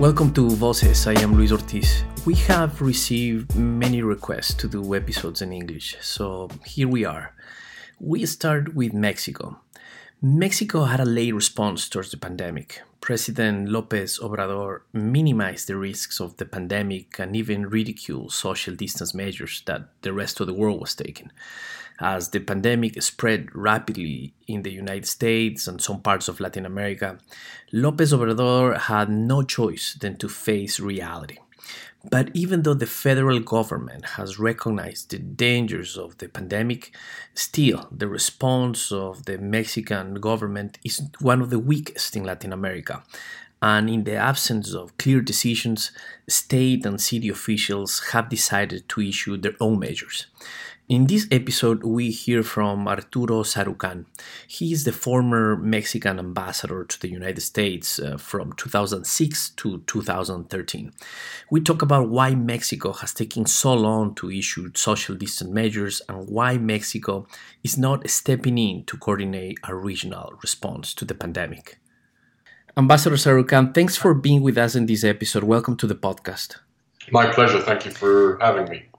Welcome to Voces. I am Luis Ortiz. We have received many requests to do episodes in English, so here we are. We start with Mexico. Mexico had a late response towards the pandemic. President Lopez Obrador minimized the risks of the pandemic and even ridiculed social distance measures that the rest of the world was taking. As the pandemic spread rapidly in the United States and some parts of Latin America, Lopez Obrador had no choice than to face reality. But even though the federal government has recognized the dangers of the pandemic, still the response of the Mexican government is one of the weakest in Latin America. And in the absence of clear decisions, state and city officials have decided to issue their own measures. In this episode, we hear from Arturo Sarukhán. He is the former Mexican ambassador to the United States uh, from 2006 to 2013. We talk about why Mexico has taken so long to issue social distance measures and why Mexico is not stepping in to coordinate a regional response to the pandemic. Ambassador Sarukhán, thanks for being with us in this episode. Welcome to the podcast. My pleasure. Thank you for having me.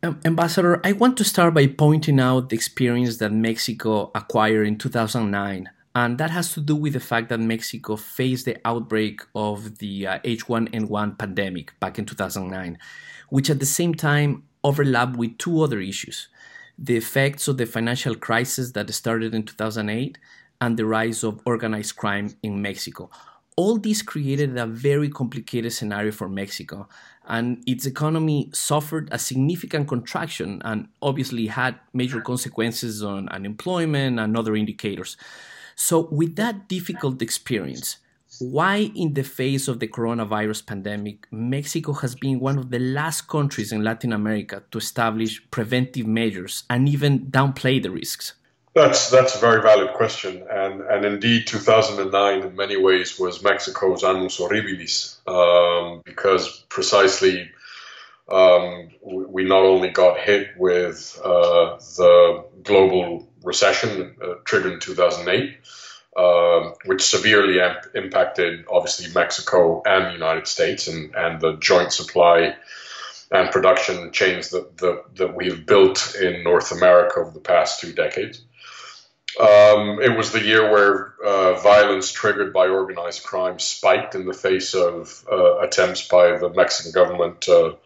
Ambassador, I want to start by pointing out the experience that Mexico acquired in 2009. And that has to do with the fact that Mexico faced the outbreak of the uh, H1N1 pandemic back in 2009, which at the same time overlapped with two other issues the effects of the financial crisis that started in 2008 and the rise of organized crime in Mexico. All this created a very complicated scenario for Mexico, and its economy suffered a significant contraction and obviously had major consequences on unemployment and other indicators. So, with that difficult experience, why, in the face of the coronavirus pandemic, Mexico has been one of the last countries in Latin America to establish preventive measures and even downplay the risks? That's that's a very valid question, and and indeed, 2009 in many ways was Mexico's annus horribilis um, because precisely um, we not only got hit with uh, the global recession uh, triggered in 2008, uh, which severely amp- impacted obviously Mexico and the United States and and the joint supply and production chains that, that, that we have built in North America over the past two decades. Um, it was the year where uh, violence triggered by organized crime spiked in the face of uh, attempts by the Mexican government to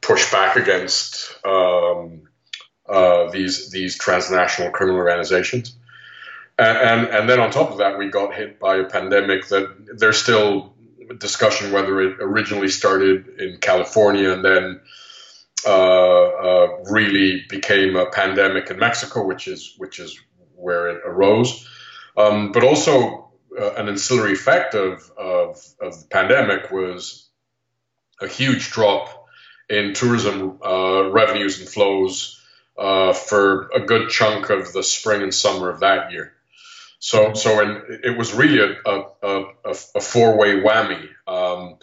push back against um, uh, these these transnational criminal organizations. And, and, then on top of that, we got hit by a pandemic that there's still discussion whether it originally started in California and then uh, uh, really became a pandemic in Mexico, which is which is where it arose, um, but also uh, an ancillary effect of, of, of, the pandemic was a huge drop in tourism uh, revenues and flows uh, for a good chunk of the spring and summer of that year. So, so in, it was really a, a, a, a four-way whammy. Um,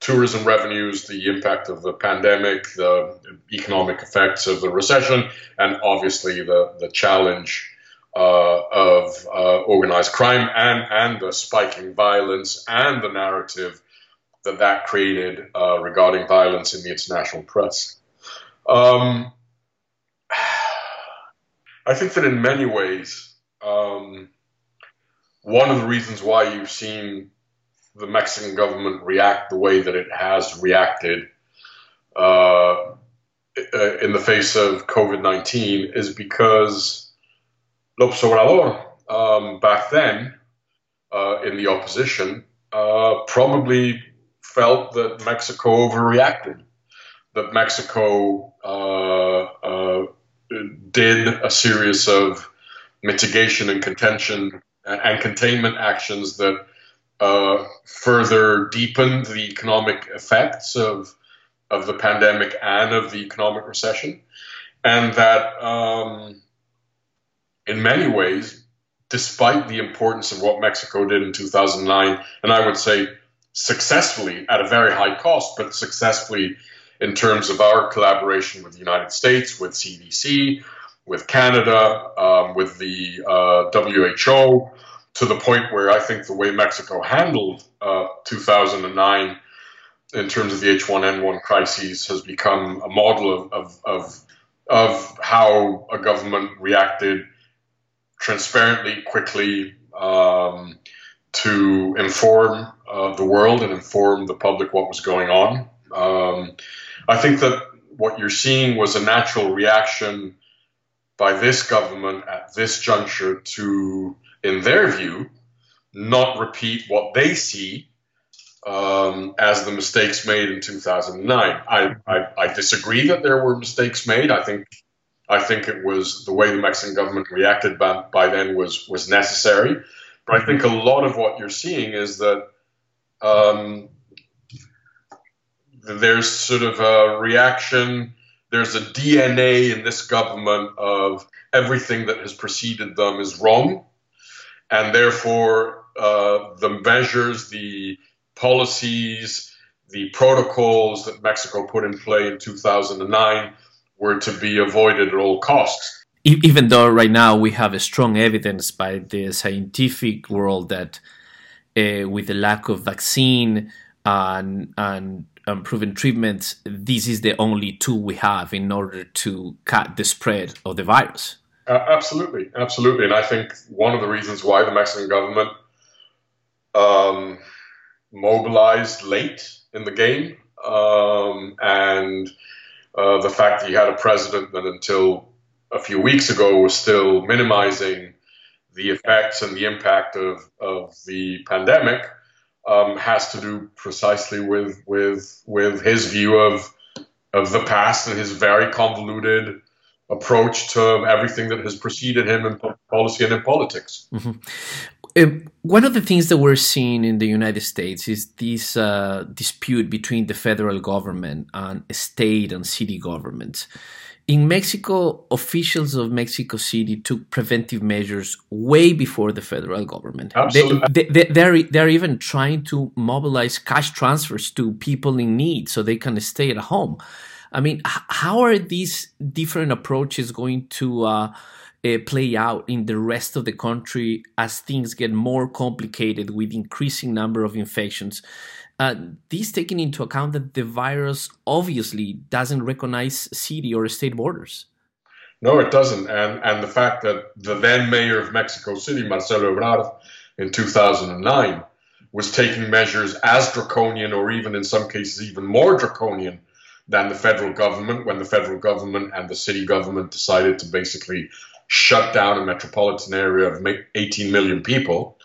tourism revenues, the impact of the pandemic, the economic effects of the recession, and obviously the, the challenge uh, of uh, organized crime and and the spiking violence and the narrative that that created uh, regarding violence in the international press. Um, I think that in many ways, um, one of the reasons why you've seen the Mexican government react the way that it has reacted uh, in the face of COVID 19 is because López Obrador um, back then uh, in the opposition uh, probably felt that Mexico overreacted, that Mexico uh, uh did a series of mitigation and contention and containment actions that uh, further deepened the economic effects of of the pandemic and of the economic recession, and that um, in many ways, despite the importance of what Mexico did in 2009, and I would say successfully at a very high cost, but successfully in terms of our collaboration with the United States, with CDC, with Canada, um, with the uh, WHO, to the point where I think the way Mexico handled uh, 2009 in terms of the H1N1 crises has become a model of, of, of, of how a government reacted transparently, quickly, um, to inform uh, the world and inform the public what was going on. Um, I think that what you're seeing was a natural reaction by this government at this juncture to, in their view, not repeat what they see um, as the mistakes made in 2009. I, I, I, disagree that there were mistakes made. I think I think it was the way the Mexican government reacted by, by then was was necessary. But I think a lot of what you're seeing is that um, there's sort of a reaction. There's a DNA in this government of everything that has preceded them is wrong, and therefore uh, the measures, the policies, the protocols that Mexico put in play in 2009 were to be avoided at all costs. Even though right now we have a strong evidence by the scientific world that uh, with the lack of vaccine and, and um, proven treatments, this is the only tool we have in order to cut the spread of the virus. Uh, absolutely, absolutely. And I think one of the reasons why the Mexican government um, mobilized late in the game, um, and uh, the fact that you had a president that until a few weeks ago was still minimizing the effects and the impact of, of the pandemic um, has to do precisely with with with his view of of the past and his very convoluted approach to everything that has preceded him in policy and in politics. Mm-hmm. Um, one of the things that we're seeing in the United States is this uh, dispute between the federal government and state and city governments. In Mexico, officials of Mexico City took preventive measures way before the federal government. Absolutely. They, they, they're, they're even trying to mobilize cash transfers to people in need so they can stay at home. I mean, how are these different approaches going to uh, uh, play out in the rest of the country as things get more complicated with increasing number of infections. Uh, this taking into account that the virus obviously doesn't recognize city or state borders. No, it doesn't. And and the fact that the then mayor of Mexico City, Marcelo Ebrard, in 2009, was taking measures as draconian or even in some cases even more draconian than the federal government when the federal government and the city government decided to basically shut down a metropolitan area of 18 million people.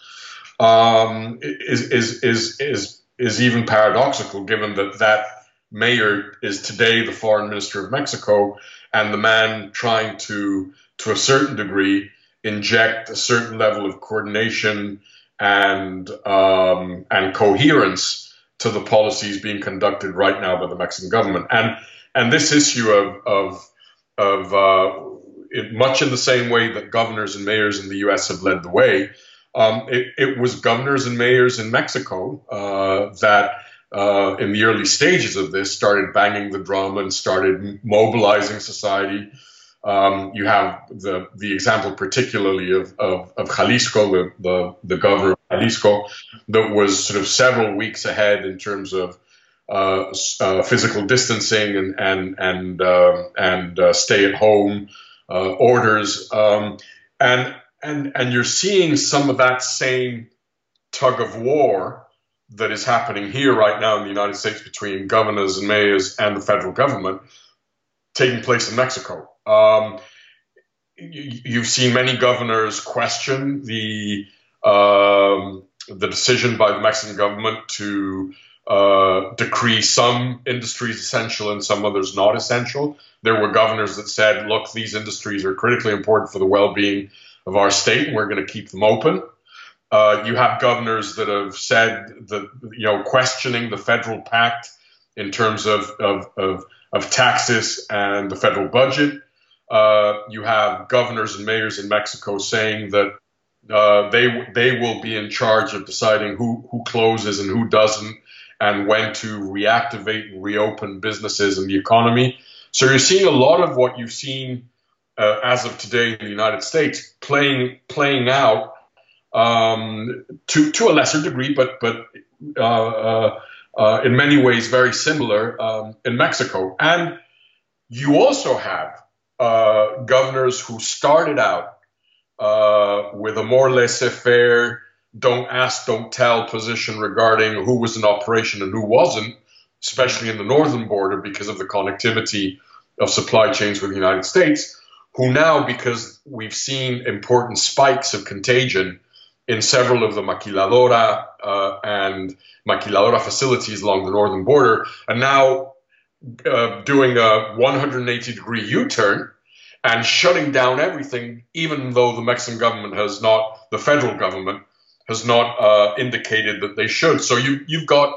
Um, is, is, is, is, is even paradoxical given that that mayor is today the foreign minister of Mexico and the man trying to, to a certain degree, inject a certain level of coordination and, um, and coherence to the policies being conducted right now by the Mexican government. And, and this issue of, of, of uh, much in the same way that governors and mayors in the U.S. have led the way. Um, it, it, was governors and mayors in Mexico uh, that, uh, in the early stages of this, started banging the drum and started mobilizing society. Um, you have the the example, particularly of, of, of Jalisco, the, the, the governor Jalisco, that was sort of several weeks ahead in terms of uh, uh, physical distancing and and and uh, and stay at home uh, orders, um, and and and you're seeing some of that same tug of war that is happening here right now in the United States between governors and mayors and the federal government taking place in Mexico. Um, you, have seen many governors question the um, the decision by the Mexican government to uh, decree some industries essential and some others not essential. There were governors that said, look, these industries are critically important for the well being of our state and we're going to keep them open. Uh, you have governors that have said that, you know, questioning the federal pact in terms of, of, of, of taxes and the federal budget. Uh, you have governors and mayors in Mexico saying that uh, they they will be in charge of deciding who who closes and who doesn't, and when to reactivate and reopen businesses and the economy. So you're seeing a lot of what you've seen uh, as of today in the United States playing playing out um, to to a lesser degree, but but uh, uh, uh, in many ways very similar um, in Mexico. And you also have governors who started out uh, with a more laissez faire, don't ask, don't tell position regarding who was in operation and who wasn't, especially in the northern border because of the connectivity of supply chains with the United States, who now, because we've seen important spikes of contagion in several of the maquiladora uh, and maquiladora facilities along the northern border, are now uh, doing a 180 degree U turn and shutting down everything, even though the Mexican government has not, the federal government has not uh, indicated that they should. So you, you've got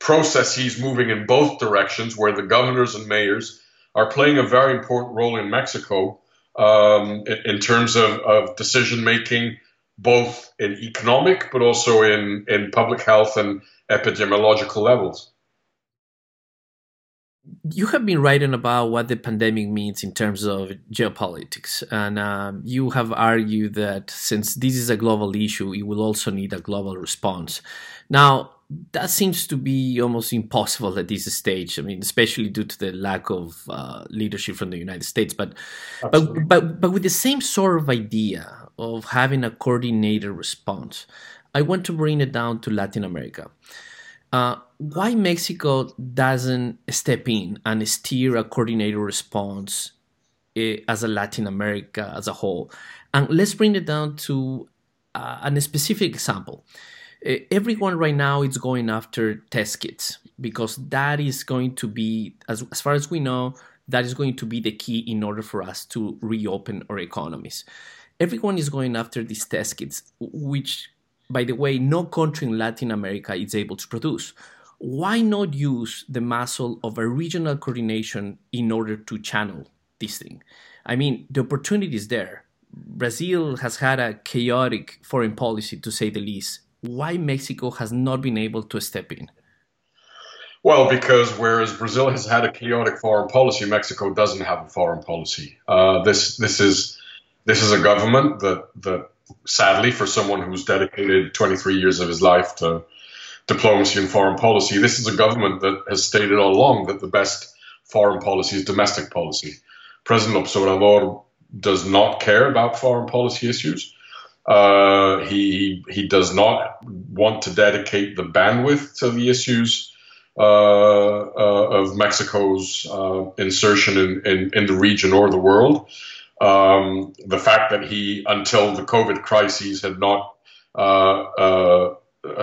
processes moving in both directions where the governors and mayors are playing a very important role in Mexico um, in, in, terms of, of decision making, both in economic but also in, in public health and epidemiological levels you have been writing about what the pandemic means in terms of geopolitics, and um, you have argued that since this is a global issue, it will also need a global response. Now, that seems to be almost impossible at this stage. I mean, especially due to the lack of uh, leadership from the United States. But, but, but, but with the same sort of idea of having a coordinated response, I want to bring it down to Latin America. Uh, why Mexico doesn't step in and steer a coordinated response uh, as a Latin America as a whole? And let's bring it down to uh, a specific example. Uh, everyone right now is going after test kits because that is going to be, as, as far as we know, that is going to be the key in order for us to reopen our economies. Everyone is going after these test kits, which by the way, no country in Latin America is able to produce. Why not use the muscle of a regional coordination in order to channel this thing? I mean, the opportunity is there. Brazil has had a chaotic foreign policy, to say the least. Why Mexico has not been able to step in? Well, because whereas Brazil has had a chaotic foreign policy, Mexico doesn't have a foreign policy. Uh, this this is this is a government that that sadly, for someone who's dedicated 23 years of his life to diplomacy and foreign policy, this is a government that has stated all along that the best foreign policy is domestic policy. President Obrador does not care about foreign policy issues. Uh, he he does not want to dedicate the bandwidth to the issues uh, uh, of Mexico's uh, insertion in, in, in the region or the world. Um, the fact that he, until the COVID crises, had not uh, uh,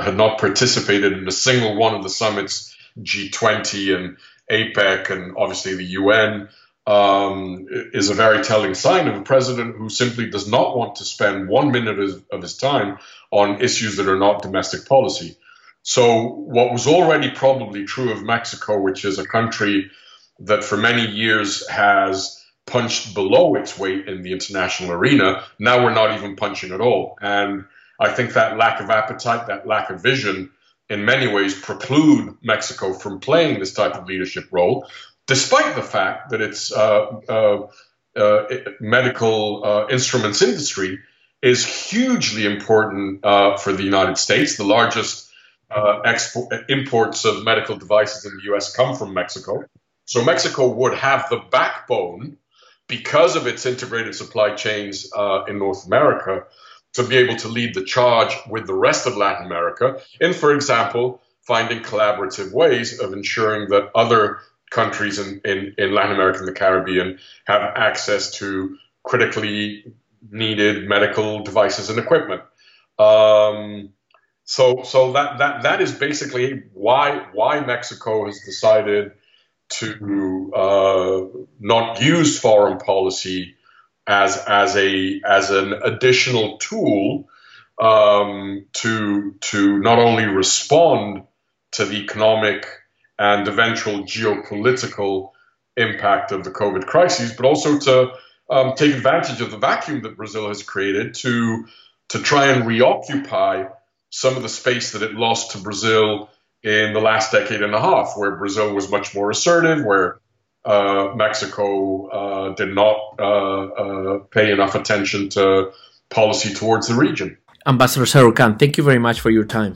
had not participated in a single one of the summits, G20 and APEC, and obviously the UN, um, is a very telling sign of a president who simply does not want to spend one minute of, of his time on issues that are not domestic policy. So, what was already probably true of Mexico, which is a country that for many years has punched below its weight in the international arena. Now we're not even punching at all. And I think that lack of appetite, that lack of vision, in many ways preclude Mexico from playing this type of leadership role, despite the fact that its uh, uh, uh, medical uh, instruments industry is hugely important uh, for the United States. The largest uh, export, imports of medical devices in the U.S. come from Mexico. So Mexico would have the backbone because of its integrated supply chains uh, in North America, to be able to lead the charge with the rest of Latin America in, for example, finding collaborative ways of ensuring that other countries in, in, in Latin America and the Caribbean have access to critically needed medical devices and equipment. Um, so, so that, that, that is basically why, why Mexico has decided to uh, not use foreign policy as as a as an additional tool um, to to not only respond to the economic and eventual geopolitical impact of the COVID crisis, but also to um, take advantage of the vacuum that Brazil has created to to try and reoccupy some of the space that it lost to Brazil in the last decade and a half, where Brazil was much more assertive, where uh, Mexico uh, did not uh, uh pay enough attention to policy towards the region. Ambassador Sarukhán, thank you very much for your time.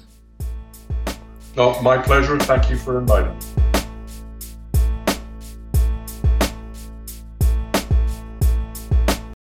No, my pleasure. Thank you for inviting me.